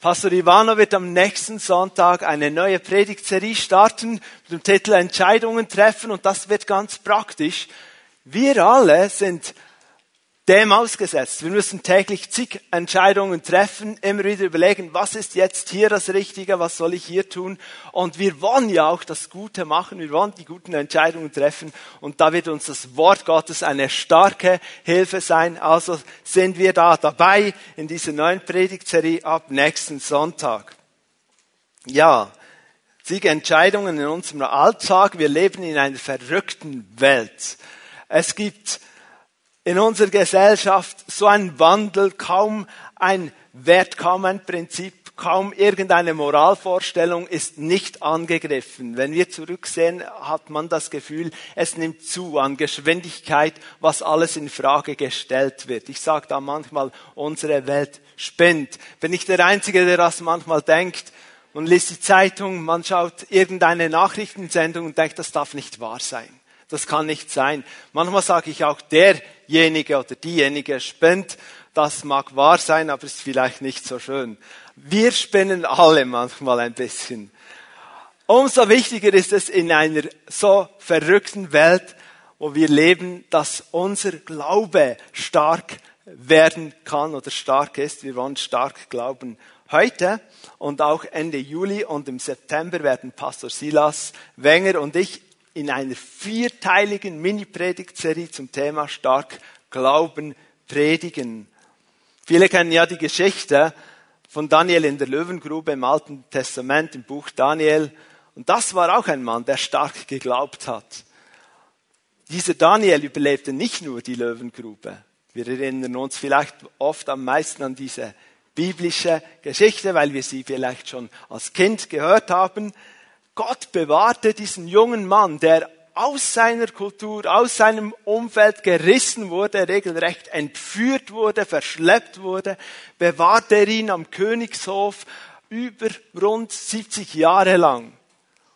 Pastor Ivano wird am nächsten Sonntag eine neue Predigtserie starten mit dem Titel Entscheidungen treffen und das wird ganz praktisch. Wir alle sind dem ausgesetzt. Wir müssen täglich zig Entscheidungen treffen, immer wieder überlegen, was ist jetzt hier das Richtige, was soll ich hier tun. Und wir wollen ja auch das Gute machen, wir wollen die guten Entscheidungen treffen. Und da wird uns das Wort Gottes eine starke Hilfe sein. Also sind wir da dabei in dieser neuen Predigtserie ab nächsten Sonntag. Ja, zig Entscheidungen in unserem Alltag. Wir leben in einer verrückten Welt. Es gibt in unserer Gesellschaft so ein Wandel, kaum ein Wert, kaum ein Prinzip, kaum irgendeine Moralvorstellung ist nicht angegriffen. Wenn wir zurücksehen, hat man das Gefühl, es nimmt zu an Geschwindigkeit, was alles in Frage gestellt wird. Ich sage da manchmal, unsere Welt spinnt. Bin ich der Einzige, der das manchmal denkt? Man liest die Zeitung, man schaut irgendeine Nachrichtensendung und denkt, das darf nicht wahr sein. Das kann nicht sein. Manchmal sage ich auch, derjenige oder diejenige spinnt. Das mag wahr sein, aber ist vielleicht nicht so schön. Wir spinnen alle manchmal ein bisschen. Umso wichtiger ist es in einer so verrückten Welt, wo wir leben, dass unser Glaube stark werden kann oder stark ist. Wir wollen stark glauben. Heute und auch Ende Juli und im September werden Pastor Silas Wenger und ich in einer vierteiligen Mini-Predigtserie zum Thema stark Glauben predigen. Viele kennen ja die Geschichte von Daniel in der Löwengrube im Alten Testament, im Buch Daniel. Und das war auch ein Mann, der stark geglaubt hat. Dieser Daniel überlebte nicht nur die Löwengrube. Wir erinnern uns vielleicht oft am meisten an diese biblische Geschichte, weil wir sie vielleicht schon als Kind gehört haben. Gott bewahrte diesen jungen Mann, der aus seiner Kultur, aus seinem Umfeld gerissen wurde, regelrecht entführt wurde, verschleppt wurde, bewahrte er ihn am Königshof über rund 70 Jahre lang.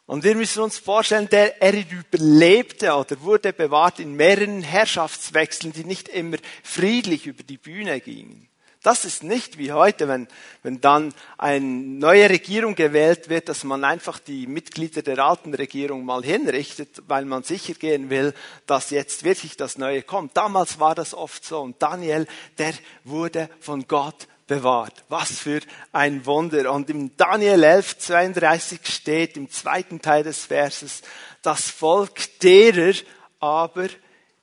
Und wir müssen uns vorstellen, der, er überlebte oder wurde bewahrt in mehreren Herrschaftswechseln, die nicht immer friedlich über die Bühne gingen. Das ist nicht wie heute, wenn, wenn dann eine neue Regierung gewählt wird, dass man einfach die Mitglieder der alten Regierung mal hinrichtet, weil man sicher gehen will, dass jetzt wirklich das Neue kommt. Damals war das oft so. Und Daniel, der wurde von Gott bewahrt. Was für ein Wunder. Und im Daniel 11, 32 steht im zweiten Teil des Verses, das Volk derer aber,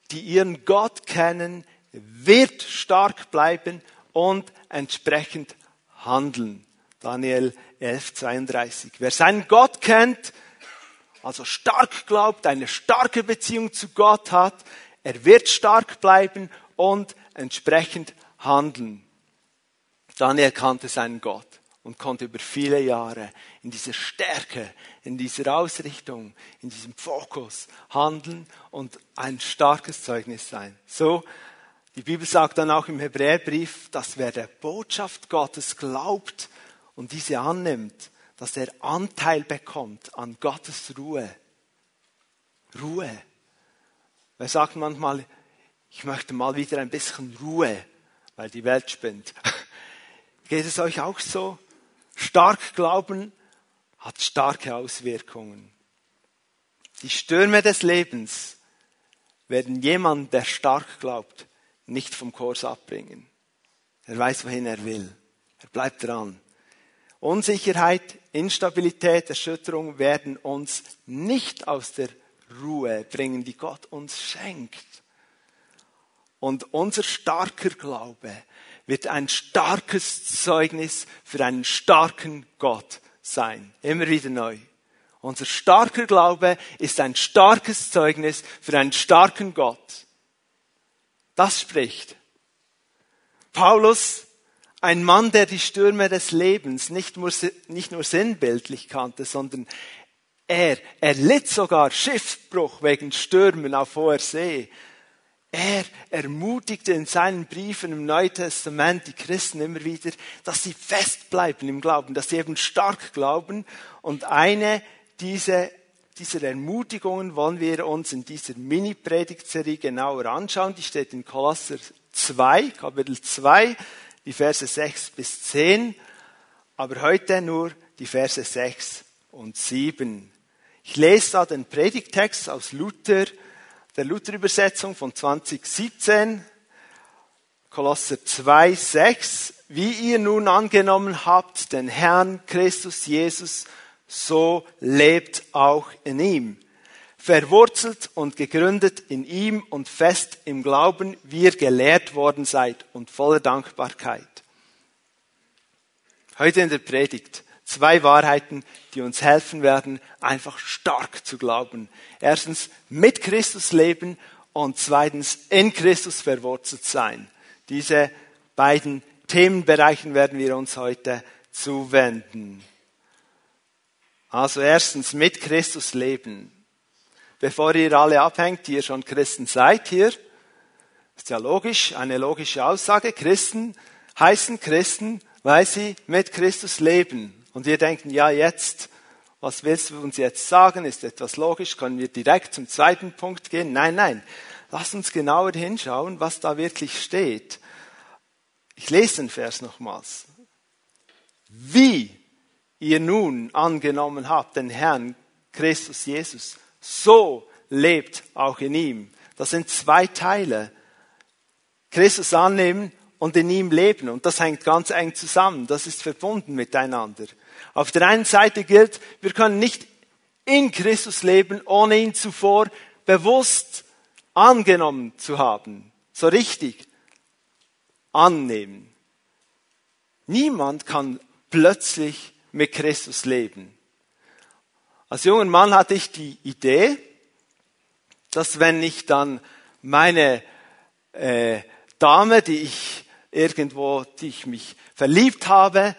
die ihren Gott kennen, wird stark bleiben und entsprechend handeln. Daniel 11, 32. Wer seinen Gott kennt, also stark glaubt, eine starke Beziehung zu Gott hat, er wird stark bleiben und entsprechend handeln. Daniel kannte seinen Gott und konnte über viele Jahre in dieser Stärke, in dieser Ausrichtung, in diesem Fokus handeln und ein starkes Zeugnis sein. So die Bibel sagt dann auch im Hebräerbrief, dass wer der Botschaft Gottes glaubt und diese annimmt, dass er Anteil bekommt an Gottes Ruhe. Ruhe. Wer sagt manchmal, ich möchte mal wieder ein bisschen Ruhe, weil die Welt spinnt. Geht es euch auch so? Stark glauben hat starke Auswirkungen. Die Stürme des Lebens werden jemand, der stark glaubt, nicht vom Kurs abbringen. Er weiß, wohin er will. Er bleibt dran. Unsicherheit, Instabilität, Erschütterung werden uns nicht aus der Ruhe bringen, die Gott uns schenkt. Und unser starker Glaube wird ein starkes Zeugnis für einen starken Gott sein. Immer wieder neu. Unser starker Glaube ist ein starkes Zeugnis für einen starken Gott. Das spricht. Paulus, ein Mann, der die Stürme des Lebens nicht nur, nicht nur sinnbildlich kannte, sondern er, er litt sogar Schiffbruch wegen Stürmen auf hoher See. Er ermutigte in seinen Briefen im Neuen Testament die Christen immer wieder, dass sie festbleiben im Glauben, dass sie eben stark glauben. Und eine dieser dieser Ermutigungen wollen wir uns in dieser Mini-Predigtserie genauer anschauen. Die steht in Kolosser 2, Kapitel 2, die Verse 6 bis 10. aber heute nur die Verse 6 und 7. Ich lese da den Predigtext aus Luther, der Luther-Übersetzung von 2017, Kolosser 2, 6. Wie ihr nun angenommen habt, den Herrn Christus Jesus, so lebt auch in ihm. Verwurzelt und gegründet in ihm und fest im Glauben, wie ihr gelehrt worden seid und voller Dankbarkeit. Heute in der Predigt zwei Wahrheiten, die uns helfen werden, einfach stark zu glauben. Erstens mit Christus leben und zweitens in Christus verwurzelt sein. Diese beiden Themenbereichen werden wir uns heute zuwenden. Also erstens mit Christus leben. Bevor ihr alle abhängt, die ihr schon Christen seid hier, ist ja logisch, eine logische Aussage. Christen heißen Christen, weil sie mit Christus leben. Und wir denken, ja jetzt, was willst du uns jetzt sagen? Ist etwas logisch? Können wir direkt zum zweiten Punkt gehen? Nein, nein. Lass uns genauer hinschauen, was da wirklich steht. Ich lese den Vers nochmals. Wie ihr nun angenommen habt, den Herrn Christus Jesus, so lebt auch in ihm. Das sind zwei Teile. Christus annehmen und in ihm leben. Und das hängt ganz eng zusammen. Das ist verbunden miteinander. Auf der einen Seite gilt, wir können nicht in Christus leben, ohne ihn zuvor bewusst angenommen zu haben. So richtig annehmen. Niemand kann plötzlich mit Christus leben. Als junger Mann hatte ich die Idee, dass wenn ich dann meine äh, Dame, die ich irgendwo, die ich mich verliebt habe,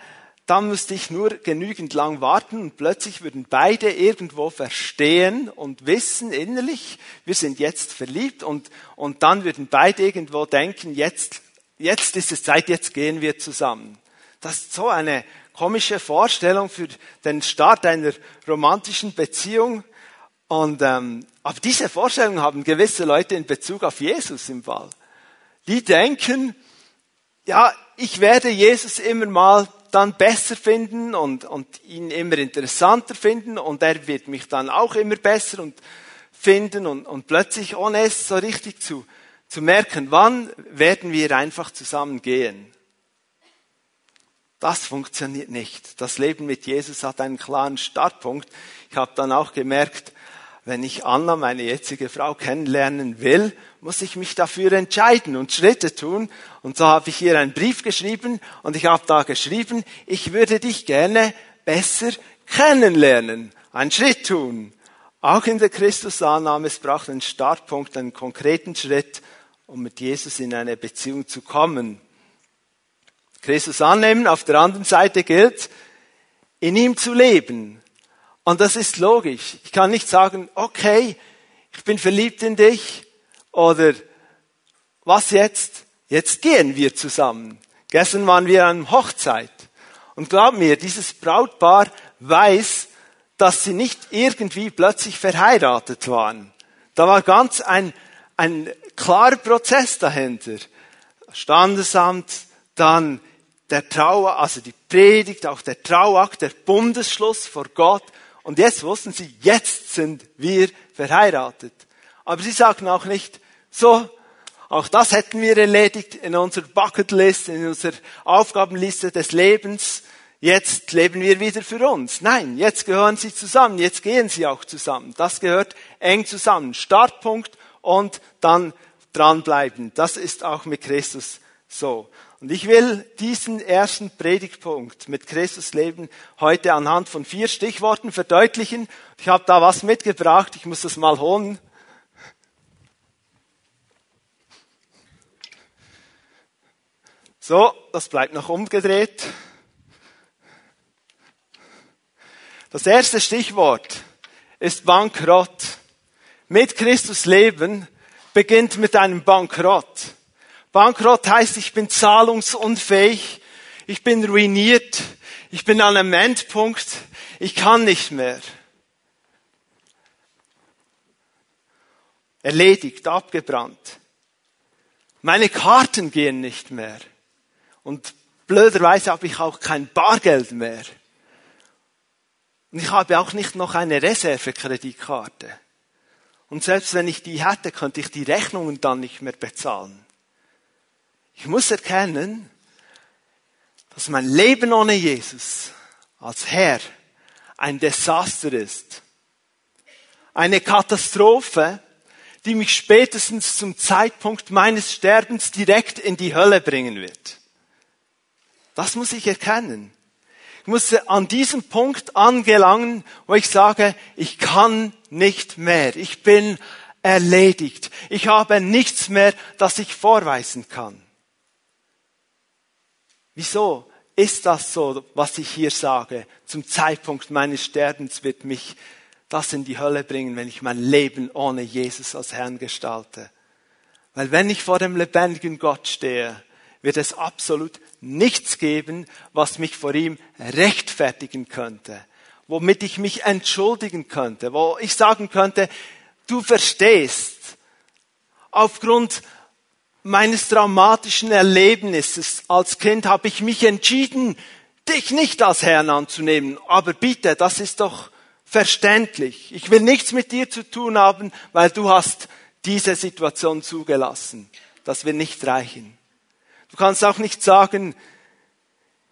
dann müsste ich nur genügend lang warten und plötzlich würden beide irgendwo verstehen und wissen innerlich, wir sind jetzt verliebt und, und dann würden beide irgendwo denken, jetzt jetzt ist es Zeit, jetzt gehen wir zusammen. Das ist so eine komische Vorstellung für den Start einer romantischen Beziehung. Und, ähm, aber diese Vorstellung haben gewisse Leute in Bezug auf Jesus im Fall. Die denken, ja, ich werde Jesus immer mal dann besser finden und, und ihn immer interessanter finden und er wird mich dann auch immer besser und finden und, und plötzlich, ohne es so richtig zu zu merken, wann werden wir einfach zusammen gehen. Das funktioniert nicht. Das Leben mit Jesus hat einen klaren Startpunkt. Ich habe dann auch gemerkt, wenn ich Anna, meine jetzige Frau, kennenlernen will, muss ich mich dafür entscheiden und Schritte tun. Und so habe ich ihr einen Brief geschrieben und ich habe da geschrieben, ich würde dich gerne besser kennenlernen, einen Schritt tun. Auch in der Christusannahme, es braucht einen Startpunkt, einen konkreten Schritt um mit Jesus in eine Beziehung zu kommen. Christus annehmen, auf der anderen Seite gilt, in ihm zu leben. Und das ist logisch. Ich kann nicht sagen, okay, ich bin verliebt in dich oder was jetzt? Jetzt gehen wir zusammen. Gestern waren wir an Hochzeit. Und glaub mir, dieses Brautpaar weiß, dass sie nicht irgendwie plötzlich verheiratet waren. Da war ganz ein, ein klarer Prozess dahinter. Standesamt, dann der Trauer, also die Predigt, auch der Trauakt, der Bundesschluss vor Gott. Und jetzt wussten sie, jetzt sind wir verheiratet. Aber sie sagten auch nicht, so, auch das hätten wir erledigt in unserer Bucketlist, in unserer Aufgabenliste des Lebens. Jetzt leben wir wieder für uns. Nein, jetzt gehören sie zusammen, jetzt gehen sie auch zusammen. Das gehört eng zusammen. Startpunkt und dann dranbleiben. Das ist auch mit Christus so. Und ich will diesen ersten Predigtpunkt mit Christus leben heute anhand von vier Stichworten verdeutlichen. Ich habe da was mitgebracht, ich muss das mal holen. So, das bleibt noch umgedreht. Das erste Stichwort ist Bankrott. Mit Christus leben beginnt mit einem Bankrott. Bankrott heißt, ich bin zahlungsunfähig, ich bin ruiniert, ich bin an einem Endpunkt, ich kann nicht mehr. Erledigt, abgebrannt. Meine Karten gehen nicht mehr. Und blöderweise habe ich auch kein Bargeld mehr. Und ich habe auch nicht noch eine Reservekreditkarte. Und selbst wenn ich die hätte, könnte ich die Rechnungen dann nicht mehr bezahlen. Ich muss erkennen, dass mein Leben ohne Jesus als Herr ein Desaster ist. Eine Katastrophe, die mich spätestens zum Zeitpunkt meines Sterbens direkt in die Hölle bringen wird. Das muss ich erkennen. Ich muss an diesem Punkt angelangen, wo ich sage, ich kann nicht mehr. Ich bin erledigt. Ich habe nichts mehr, das ich vorweisen kann. Wieso ist das so, was ich hier sage? Zum Zeitpunkt meines Sterbens wird mich das in die Hölle bringen, wenn ich mein Leben ohne Jesus als Herrn gestalte. Weil wenn ich vor dem lebendigen Gott stehe, wird es absolut nichts geben, was mich vor ihm rechtfertigen könnte, womit ich mich entschuldigen könnte, wo ich sagen könnte, du verstehst, aufgrund meines traumatischen Erlebnisses als Kind habe ich mich entschieden, dich nicht als Herrn anzunehmen. Aber bitte, das ist doch verständlich. Ich will nichts mit dir zu tun haben, weil du hast diese Situation zugelassen. Das wird nicht reichen. Du kannst auch nicht sagen,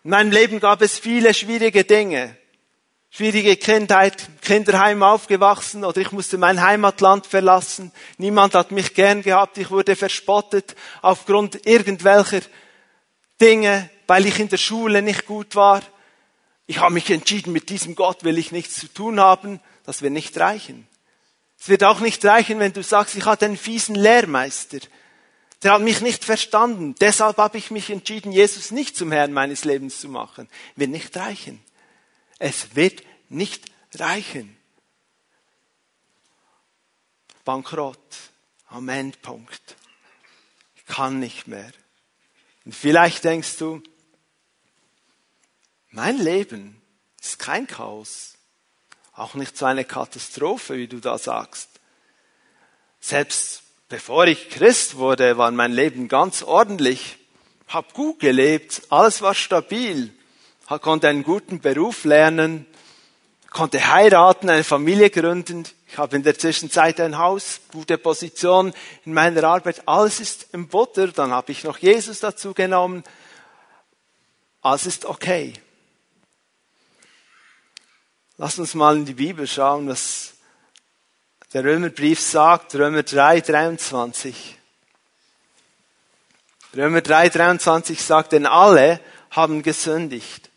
in meinem Leben gab es viele schwierige Dinge schwierige Kindheit, Kinderheim aufgewachsen oder ich musste mein Heimatland verlassen. Niemand hat mich gern gehabt. Ich wurde verspottet aufgrund irgendwelcher Dinge, weil ich in der Schule nicht gut war. Ich habe mich entschieden, mit diesem Gott will ich nichts zu tun haben. Das wird nicht reichen. Es wird auch nicht reichen, wenn du sagst, ich hatte einen fiesen Lehrmeister. Der hat mich nicht verstanden. Deshalb habe ich mich entschieden, Jesus nicht zum Herrn meines Lebens zu machen. Wird nicht reichen. Es wird nicht reichen. Bankrott am Endpunkt. Ich kann nicht mehr. Und vielleicht denkst du, mein Leben ist kein Chaos. Auch nicht so eine Katastrophe, wie du da sagst. Selbst bevor ich Christ wurde, war mein Leben ganz ordentlich. Hab gut gelebt, alles war stabil konnte einen guten Beruf lernen, konnte heiraten, eine Familie gründen. Ich habe in der Zwischenzeit ein Haus, gute Position in meiner Arbeit. Alles ist im Butter. Dann habe ich noch Jesus dazu genommen. Alles ist okay. Lass uns mal in die Bibel schauen, was der Römerbrief sagt. Römer 3, 23. Römer 3, 23 sagt, denn alle haben gesündigt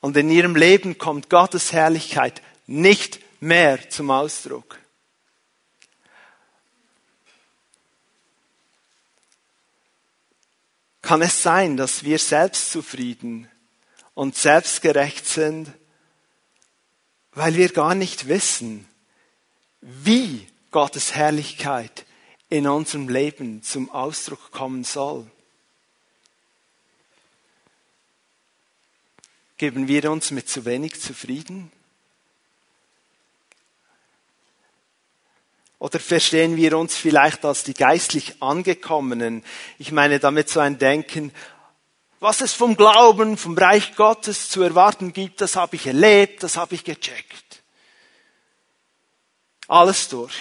und in ihrem Leben kommt Gottes Herrlichkeit nicht mehr zum Ausdruck. Kann es sein, dass wir selbstzufrieden und selbstgerecht sind, weil wir gar nicht wissen, wie Gottes Herrlichkeit in unserem Leben zum Ausdruck kommen soll? Geben wir uns mit zu wenig zufrieden? Oder verstehen wir uns vielleicht als die geistlich Angekommenen? Ich meine damit so ein Denken, was es vom Glauben, vom Reich Gottes zu erwarten gibt, das habe ich erlebt, das habe ich gecheckt. Alles durch.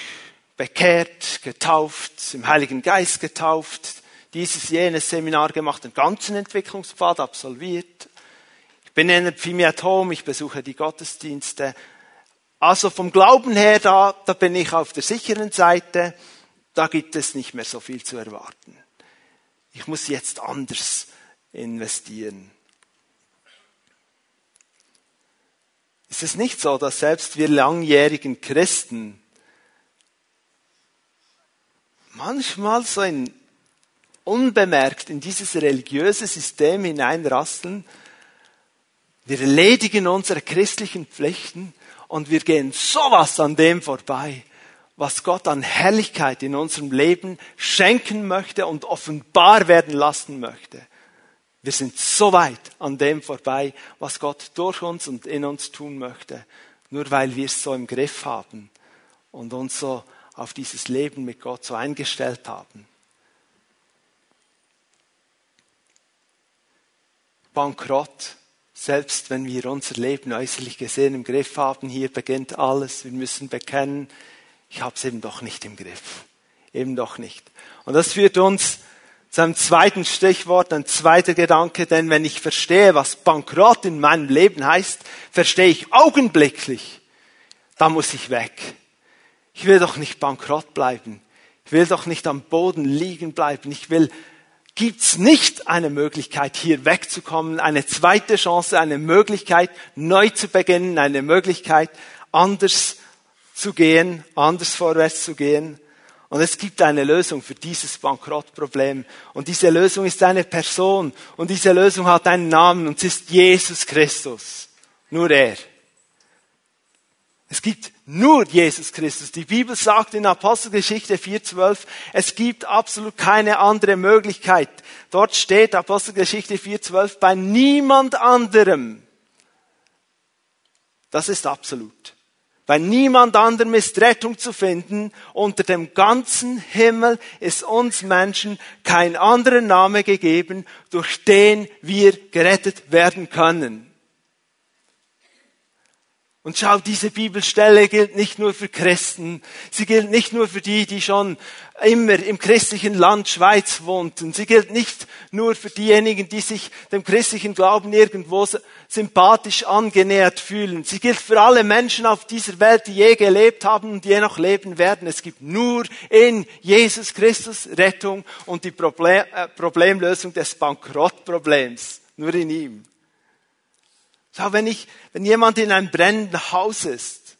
Bekehrt, getauft, im Heiligen Geist getauft, dieses, jenes Seminar gemacht, den ganzen Entwicklungspfad absolviert, bin in der Pfimi at Home, ich besuche die Gottesdienste. Also vom Glauben her, da, da bin ich auf der sicheren Seite, da gibt es nicht mehr so viel zu erwarten. Ich muss jetzt anders investieren. Ist es nicht so, dass selbst wir langjährigen Christen manchmal so in, unbemerkt in dieses religiöse System hineinrasseln wir erledigen unsere christlichen Pflichten und wir gehen sowas an dem vorbei, was Gott an Herrlichkeit in unserem Leben schenken möchte und offenbar werden lassen möchte. Wir sind so weit an dem vorbei, was Gott durch uns und in uns tun möchte, nur weil wir es so im Griff haben und uns so auf dieses Leben mit Gott so eingestellt haben. Bankrott. Selbst wenn wir unser Leben äußerlich gesehen im Griff haben, hier beginnt alles. Wir müssen bekennen, ich habe es eben doch nicht im Griff. Eben doch nicht. Und das führt uns zu einem zweiten Stichwort, ein zweiter Gedanke, denn wenn ich verstehe, was Bankrott in meinem Leben heißt, verstehe ich augenblicklich, da muss ich weg. Ich will doch nicht bankrott bleiben. Ich will doch nicht am Boden liegen bleiben. Ich will gibt's nicht eine Möglichkeit, hier wegzukommen, eine zweite Chance, eine Möglichkeit, neu zu beginnen, eine Möglichkeit, anders zu gehen, anders vorwärts zu gehen. Und es gibt eine Lösung für dieses Bankrottproblem. Und diese Lösung ist eine Person. Und diese Lösung hat einen Namen und es ist Jesus Christus. Nur er. Es gibt nur Jesus Christus. Die Bibel sagt in Apostelgeschichte 4.12, es gibt absolut keine andere Möglichkeit. Dort steht Apostelgeschichte 4.12, bei niemand anderem. Das ist absolut. Bei niemand anderem ist Rettung zu finden. Unter dem ganzen Himmel ist uns Menschen kein anderer Name gegeben, durch den wir gerettet werden können. Und schau, diese Bibelstelle gilt nicht nur für Christen, sie gilt nicht nur für die, die schon immer im christlichen Land Schweiz wohnten, sie gilt nicht nur für diejenigen, die sich dem christlichen Glauben irgendwo sympathisch angenähert fühlen, sie gilt für alle Menschen auf dieser Welt, die je gelebt haben und je noch leben werden. Es gibt nur in Jesus Christus Rettung und die Problem, äh, Problemlösung des Bankrottproblems, nur in ihm. Schau, wenn ich, wenn jemand in einem brennenden Haus ist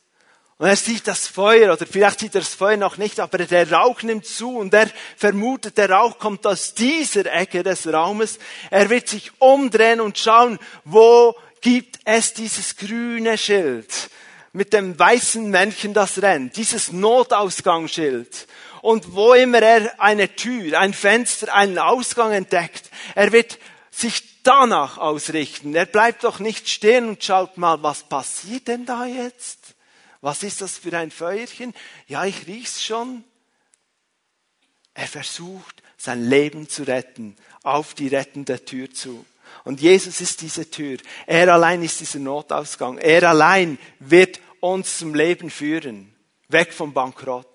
und er sieht das Feuer oder vielleicht sieht er das Feuer noch nicht, aber der Rauch nimmt zu und er vermutet, der Rauch kommt aus dieser Ecke des Raumes. Er wird sich umdrehen und schauen, wo gibt es dieses grüne Schild mit dem weißen Männchen, das rennt, dieses Notausgangsschild. Und wo immer er eine Tür, ein Fenster, einen Ausgang entdeckt, er wird sich danach ausrichten. Er bleibt doch nicht stehen und schaut mal, was passiert denn da jetzt? Was ist das für ein Feuerchen? Ja, ich riech's schon. Er versucht, sein Leben zu retten, auf die rettende Tür zu. Und Jesus ist diese Tür. Er allein ist dieser Notausgang. Er allein wird uns zum Leben führen. Weg vom Bankrott.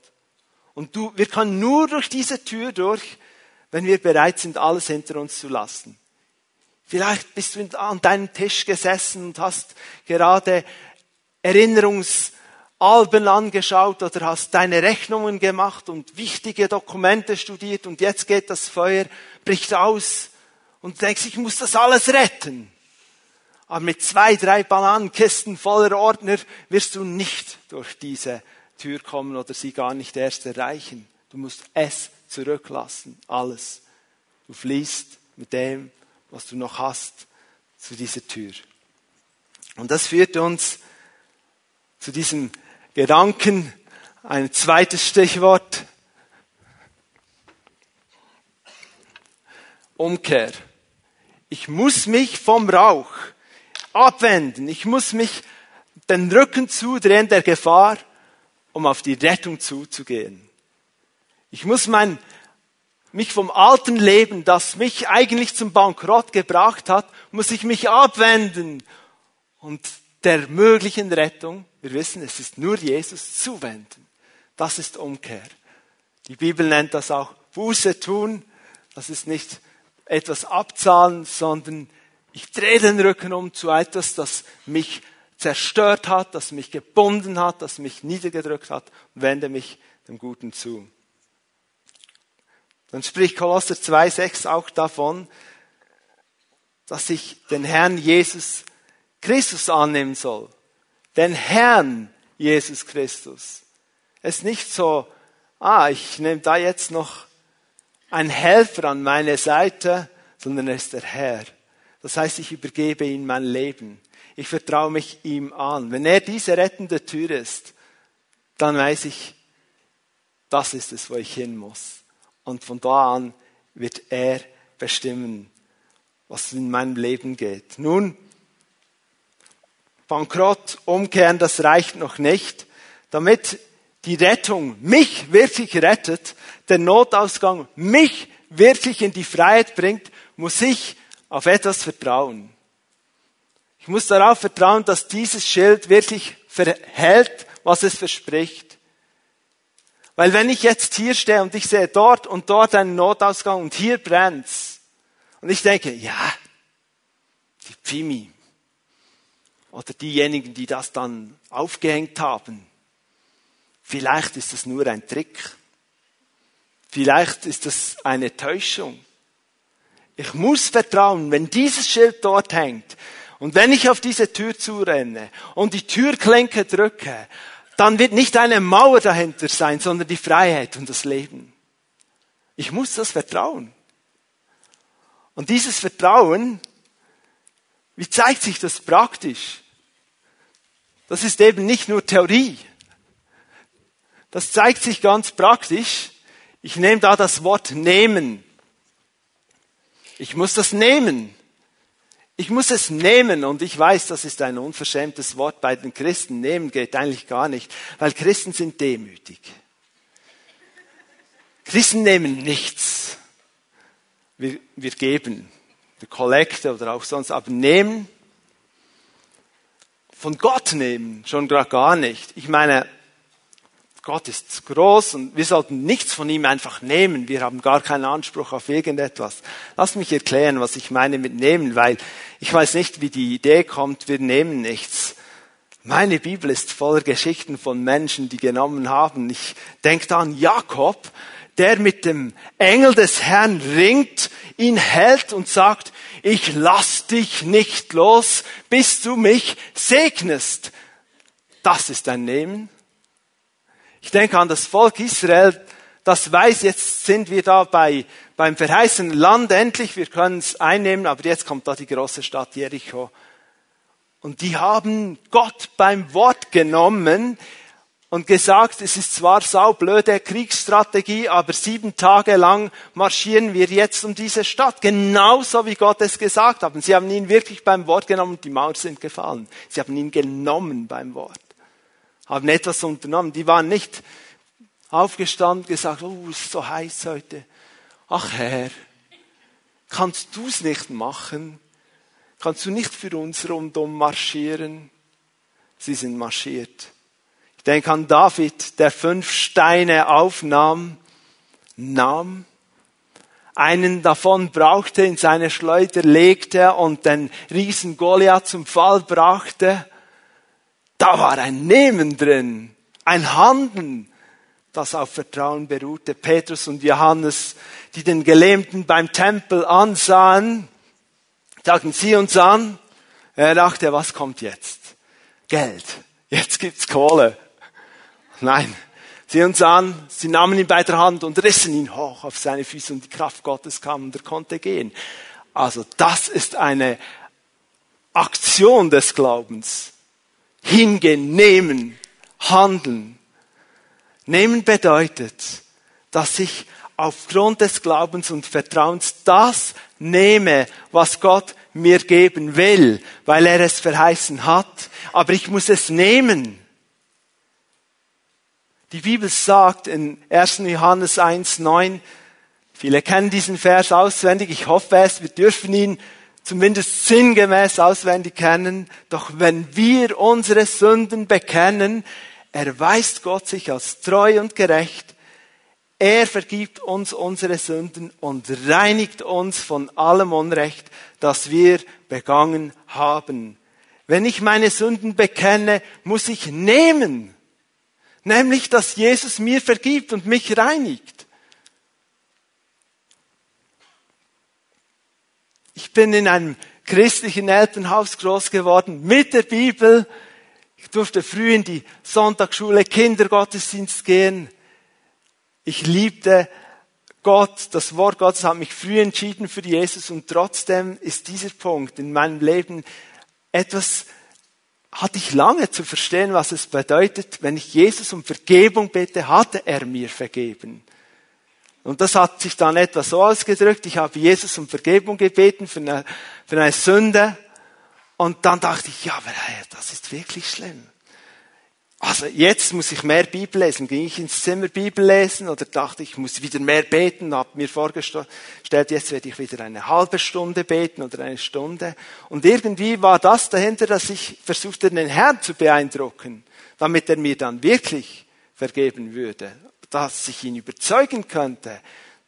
Und du, wir können nur durch diese Tür durch, wenn wir bereit sind, alles hinter uns zu lassen. Vielleicht bist du an deinem Tisch gesessen und hast gerade Erinnerungsalben angeschaut oder hast deine Rechnungen gemacht und wichtige Dokumente studiert und jetzt geht das Feuer, bricht aus und denkst, ich muss das alles retten. Aber mit zwei, drei Bananenkisten voller Ordner wirst du nicht durch diese Tür kommen oder sie gar nicht erst erreichen. Du musst es zurücklassen, alles. Du fließt mit dem, was du noch hast, zu dieser Tür. Und das führt uns zu diesem Gedanken, ein zweites Stichwort, Umkehr. Ich muss mich vom Rauch abwenden. Ich muss mich den Rücken zudrehen der Gefahr, um auf die Rettung zuzugehen. Ich muss mein mich vom alten Leben, das mich eigentlich zum Bankrott gebracht hat, muss ich mich abwenden und der möglichen Rettung, wir wissen, es ist nur Jesus, zuwenden. Das ist Umkehr. Die Bibel nennt das auch Buße tun. Das ist nicht etwas abzahlen, sondern ich drehe den Rücken um zu etwas, das mich zerstört hat, das mich gebunden hat, das mich niedergedrückt hat wende mich dem Guten zu. Dann spricht Kolosser 2,6 auch davon, dass ich den Herrn Jesus Christus annehmen soll. Den Herrn Jesus Christus. Es ist nicht so, ah, ich nehme da jetzt noch einen Helfer an meine Seite, sondern er ist der Herr. Das heißt, ich übergebe ihm mein Leben. Ich vertraue mich ihm an. Wenn er diese rettende Tür ist, dann weiß ich, das ist es, wo ich hin muss. Und von da an wird er bestimmen, was in meinem Leben geht. Nun, Bankrott, umkehren, das reicht noch nicht. Damit die Rettung mich wirklich rettet, der Notausgang mich wirklich in die Freiheit bringt, muss ich auf etwas vertrauen. Ich muss darauf vertrauen, dass dieses Schild wirklich verhält, was es verspricht. Weil wenn ich jetzt hier stehe und ich sehe dort und dort einen Notausgang und hier brennt's und ich denke, ja, die Pfimi oder diejenigen, die das dann aufgehängt haben, vielleicht ist das nur ein Trick. Vielleicht ist das eine Täuschung. Ich muss vertrauen, wenn dieses Schild dort hängt und wenn ich auf diese Tür zurenne und die Türklinke drücke, dann wird nicht eine Mauer dahinter sein, sondern die Freiheit und das Leben. Ich muss das vertrauen. Und dieses Vertrauen, wie zeigt sich das praktisch? Das ist eben nicht nur Theorie. Das zeigt sich ganz praktisch ich nehme da das Wort nehmen. Ich muss das nehmen. Ich muss es nehmen und ich weiß, das ist ein unverschämtes Wort bei den Christen. Nehmen geht eigentlich gar nicht, weil Christen sind demütig. Christen nehmen nichts. Wir, wir geben, die Kollekte oder auch sonst, aber nehmen, von Gott nehmen, schon gar nicht. Ich meine, Gott ist groß und wir sollten nichts von ihm einfach nehmen. Wir haben gar keinen Anspruch auf irgendetwas. Lass mich erklären, was ich meine mit nehmen, weil ich weiß nicht, wie die Idee kommt, wir nehmen nichts. Meine Bibel ist voller Geschichten von Menschen, die genommen haben. Ich denke an Jakob, der mit dem Engel des Herrn ringt, ihn hält und sagt, ich lass dich nicht los, bis du mich segnest. Das ist ein Nehmen. Ich denke an das Volk Israel, das weiß, jetzt sind wir da bei, beim verheißenen Land endlich, wir können es einnehmen, aber jetzt kommt da die große Stadt Jericho. Und die haben Gott beim Wort genommen und gesagt, es ist zwar saublöde Kriegsstrategie, aber sieben Tage lang marschieren wir jetzt um diese Stadt, genauso wie Gott es gesagt hat. Und sie haben ihn wirklich beim Wort genommen und die Mauer sind gefallen. Sie haben ihn genommen beim Wort haben etwas unternommen. Die waren nicht aufgestanden, gesagt, oh, es ist so heiß heute. Ach Herr, kannst du es nicht machen? Kannst du nicht für uns rundum marschieren? Sie sind marschiert. Ich denke an David, der fünf Steine aufnahm, nahm, einen davon brauchte, in seine Schleuder legte und den Riesen Goliath zum Fall brachte da war ein Nehmen drin, ein Handeln, das auf Vertrauen beruhte. Petrus und Johannes, die den Gelähmten beim Tempel ansahen, sagten sie uns an. Er dachte, was kommt jetzt? Geld. Jetzt gibt's Kohle. Nein. Sie uns an, sie nahmen ihn bei der Hand und rissen ihn hoch auf seine Füße und die Kraft Gottes kam und er konnte gehen. Also das ist eine Aktion des Glaubens hingehen, nehmen, handeln. Nehmen bedeutet, dass ich aufgrund des Glaubens und Vertrauens das nehme, was Gott mir geben will, weil er es verheißen hat. Aber ich muss es nehmen. Die Bibel sagt in 1. Johannes 1, 9, viele kennen diesen Vers auswendig, ich hoffe es, wir dürfen ihn zumindest sinngemäß auswendig kennen. Doch wenn wir unsere Sünden bekennen, erweist Gott sich als treu und gerecht. Er vergibt uns unsere Sünden und reinigt uns von allem Unrecht, das wir begangen haben. Wenn ich meine Sünden bekenne, muss ich nehmen, nämlich dass Jesus mir vergibt und mich reinigt. Ich bin in einem christlichen Elternhaus groß geworden, mit der Bibel. Ich durfte früh in die Sonntagsschule, Kindergottesdienst gehen. Ich liebte Gott, das Wort Gottes hat mich früh entschieden für Jesus und trotzdem ist dieser Punkt in meinem Leben etwas, hatte ich lange zu verstehen, was es bedeutet, wenn ich Jesus um Vergebung bitte, hatte er mir vergeben. Und das hat sich dann etwa so ausgedrückt, ich habe Jesus um Vergebung gebeten für eine, für eine Sünde. Und dann dachte ich, ja, aber hey, das ist wirklich schlimm. also jetzt muss ich mehr Bibel lesen. Ging ich ins Zimmer Bibel lesen oder dachte ich, muss wieder mehr beten? Habe mir vorgestellt, jetzt werde ich wieder eine halbe Stunde beten oder eine Stunde. Und irgendwie war das dahinter, dass ich versuchte, den Herrn zu beeindrucken, damit er mir dann wirklich vergeben würde, dass ich ihn überzeugen könnte.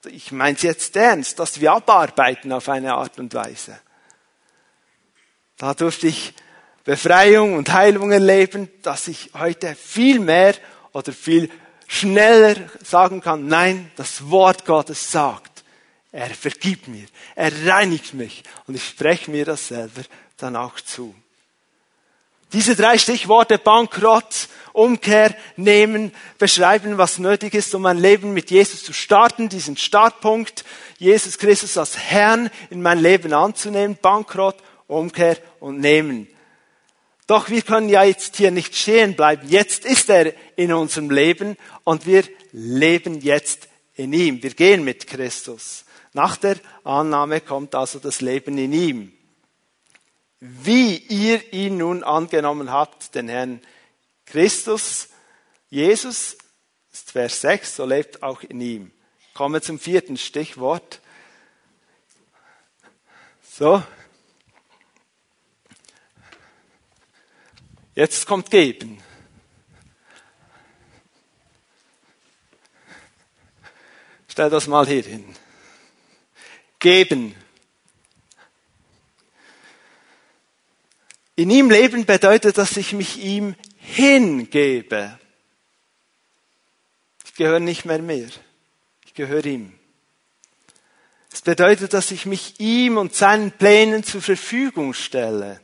Ich meine es jetzt ernst, dass wir abarbeiten auf eine Art und Weise. Da durfte ich Befreiung und Heilung erleben, dass ich heute viel mehr oder viel schneller sagen kann, nein, das Wort Gottes sagt, er vergibt mir, er reinigt mich und ich spreche mir das selber dann auch zu. Diese drei Stichworte Bankrott, Umkehr, Nehmen beschreiben, was nötig ist, um ein Leben mit Jesus zu starten, diesen Startpunkt, Jesus Christus als Herrn in mein Leben anzunehmen, Bankrott, Umkehr und Nehmen. Doch wir können ja jetzt hier nicht stehen bleiben. Jetzt ist er in unserem Leben und wir leben jetzt in ihm. Wir gehen mit Christus. Nach der Annahme kommt also das Leben in ihm. Wie ihr ihn nun angenommen habt, den Herrn Christus, Jesus, ist Vers 6, so lebt auch in ihm. Kommen wir zum vierten Stichwort. So, Jetzt kommt Geben. Stell das mal hier hin. Geben. In ihm leben bedeutet, dass ich mich ihm hingebe. Ich gehöre nicht mehr mir. Ich gehöre ihm. Es bedeutet, dass ich mich ihm und seinen Plänen zur Verfügung stelle.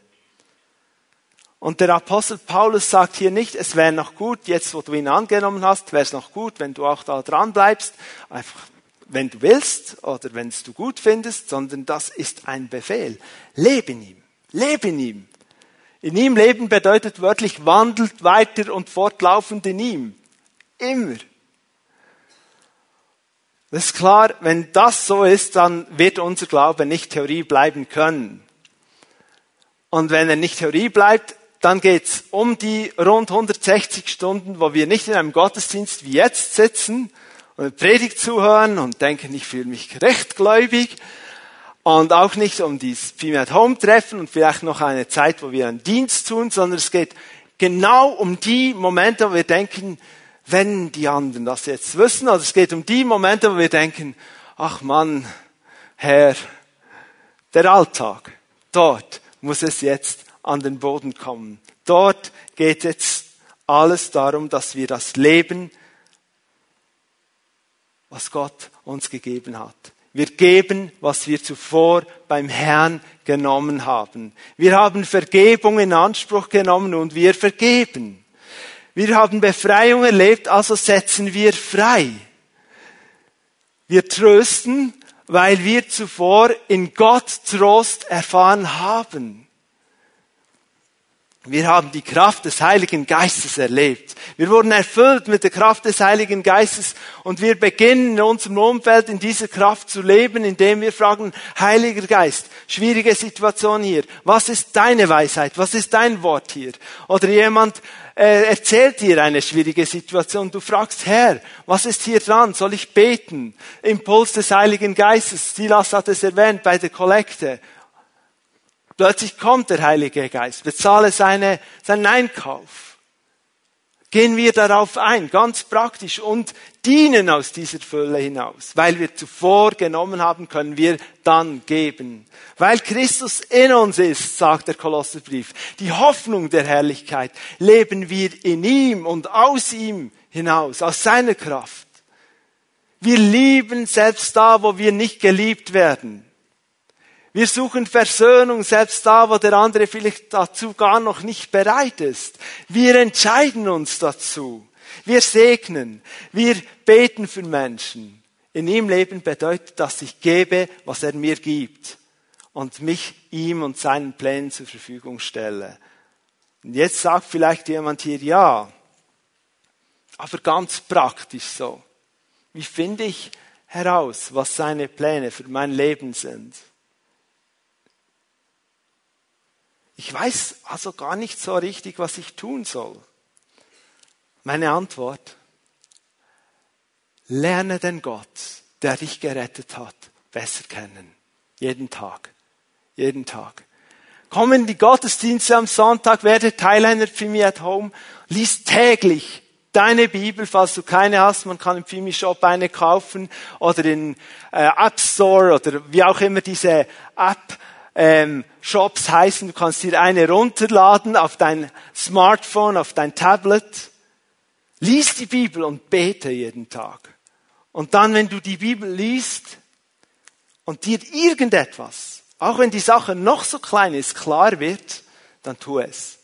Und der Apostel Paulus sagt hier nicht, es wäre noch gut, jetzt wo du ihn angenommen hast, wäre es noch gut, wenn du auch da dran bleibst, einfach wenn du willst oder wenn es du gut findest, sondern das ist ein Befehl. Lebe in ihm, lebe in ihm. In ihm leben bedeutet wörtlich wandelt weiter und fortlaufend in ihm. Immer. Das ist klar, wenn das so ist, dann wird unser Glaube nicht Theorie bleiben können. Und wenn er nicht Theorie bleibt, dann geht's um die rund 160 Stunden, wo wir nicht in einem Gottesdienst wie jetzt sitzen und eine Predigt zuhören und denken, ich fühle mich rechtgläubig. Und auch nicht um dieses Female Home Treffen und vielleicht noch eine Zeit, wo wir einen Dienst tun, sondern es geht genau um die Momente, wo wir denken, wenn die anderen das jetzt wissen, also es geht um die Momente, wo wir denken, ach Mann, Herr, der Alltag, dort muss es jetzt an den Boden kommen. Dort geht jetzt alles darum, dass wir das Leben, was Gott uns gegeben hat. Wir geben, was wir zuvor beim Herrn genommen haben. Wir haben Vergebung in Anspruch genommen und wir vergeben. Wir haben Befreiung erlebt, also setzen wir frei. Wir trösten, weil wir zuvor in Gott Trost erfahren haben. Wir haben die Kraft des Heiligen Geistes erlebt. Wir wurden erfüllt mit der Kraft des Heiligen Geistes und wir beginnen in unserem Umfeld in dieser Kraft zu leben, indem wir fragen, Heiliger Geist, schwierige Situation hier, was ist deine Weisheit, was ist dein Wort hier? Oder jemand äh, erzählt dir eine schwierige Situation, du fragst, Herr, was ist hier dran, soll ich beten? Impuls des Heiligen Geistes, Silas hat es erwähnt bei der Kollekte Plötzlich kommt der Heilige Geist, bezahle seine, seinen Einkauf. Gehen wir darauf ein, ganz praktisch, und dienen aus dieser Fülle hinaus. Weil wir zuvor genommen haben, können wir dann geben. Weil Christus in uns ist, sagt der Kolosserbrief, die Hoffnung der Herrlichkeit, leben wir in ihm und aus ihm hinaus, aus seiner Kraft. Wir lieben selbst da, wo wir nicht geliebt werden. Wir suchen Versöhnung selbst da, wo der andere vielleicht dazu gar noch nicht bereit ist. Wir entscheiden uns dazu. Wir segnen. Wir beten für Menschen. In ihm leben bedeutet, dass ich gebe, was er mir gibt und mich ihm und seinen Plänen zur Verfügung stelle. Und jetzt sagt vielleicht jemand hier, ja, aber ganz praktisch so. Wie finde ich heraus, was seine Pläne für mein Leben sind? Ich weiß also gar nicht so richtig, was ich tun soll. Meine Antwort, lerne den Gott, der dich gerettet hat, besser kennen. Jeden Tag. Jeden Tag. Komm in die Gottesdienste am Sonntag, werde Teil einer Fimi at Home, lies täglich deine Bibel, falls du keine hast. Man kann im Fimi Shop eine kaufen oder in äh, App Store oder wie auch immer diese App ähm, Shops heißen. Du kannst dir eine runterladen auf dein Smartphone, auf dein Tablet. Lies die Bibel und bete jeden Tag. Und dann, wenn du die Bibel liest und dir irgendetwas, auch wenn die Sache noch so klein ist, klar wird, dann tu es.